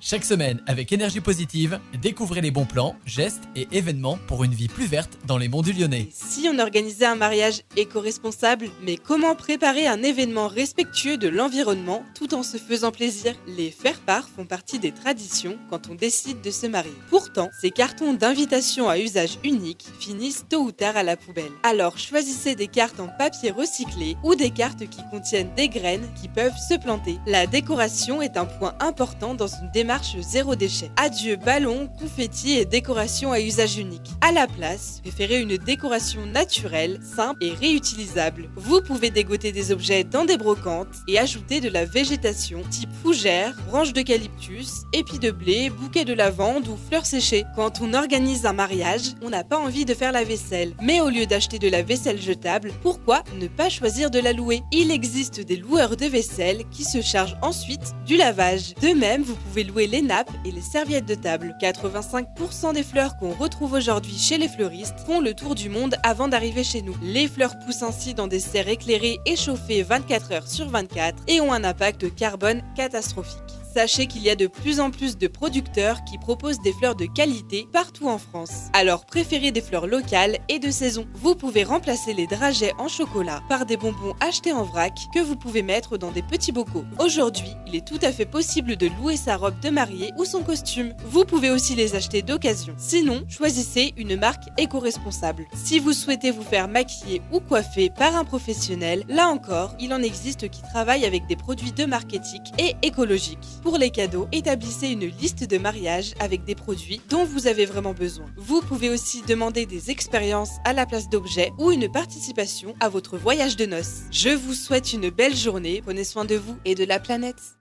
Chaque semaine, avec énergie positive, découvrez les bons plans, gestes et événements pour une vie plus verte dans les monts du Lyonnais. Si on organisait un mariage éco-responsable, mais comment préparer un événement respectueux de l'environnement tout en se faisant plaisir? Les faire-part font partie des traditions quand on décide de se marier. Pourtant, ces cartons d'invitation à usage unique finissent tôt ou tard à la poubelle. Alors choisissez des cartes en papier recyclé ou des cartes qui contiennent des graines qui peuvent se planter. La décoration est un point important dans une démarche zéro déchet. Adieu ballons, confettis et décorations à usage unique. À la place, préférez une décoration naturelle, simple et réutilisable. Vous pouvez dégoter des objets dans des brocantes et ajouter de la végétation type fougère, branches d'eucalyptus, épis de blé, bouquets de lavande ou fleurs séchées. Quand on organise un mariage, on n'a pas envie de faire la vaisselle. Mais au lieu d'acheter de la vaisselle jetable, pourquoi ne pas choisir de la louer? Il existe des loueurs de vaisselle qui se chargent ensuite du lavage. De même, vous pouvez louer les nappes et les serviettes de table. 85% des fleurs qu'on retrouve aujourd'hui chez les fleuristes font le tour du monde avant d'arriver chez nous. Les fleurs poussent ainsi dans des serres éclairées et chauffées 24 heures sur 24 et ont un impact carbone catastrophique. Sachez qu'il y a de plus en plus de producteurs qui proposent des fleurs de qualité partout en France. Alors préférez des fleurs locales et de saison. Vous pouvez remplacer les dragées en chocolat par des bonbons achetés en vrac que vous pouvez mettre dans des petits bocaux. Aujourd'hui, il est tout à fait possible de louer sa robe de mariée ou son costume. Vous pouvez aussi les acheter d'occasion. Sinon, choisissez une marque éco-responsable. Si vous souhaitez vous faire maquiller ou coiffer par un professionnel, là encore, il en existe qui travaillent avec des produits de marketing et écologiques. Pour les cadeaux, établissez une liste de mariage avec des produits dont vous avez vraiment besoin. Vous pouvez aussi demander des expériences à la place d'objets ou une participation à votre voyage de noces. Je vous souhaite une belle journée, prenez soin de vous et de la planète.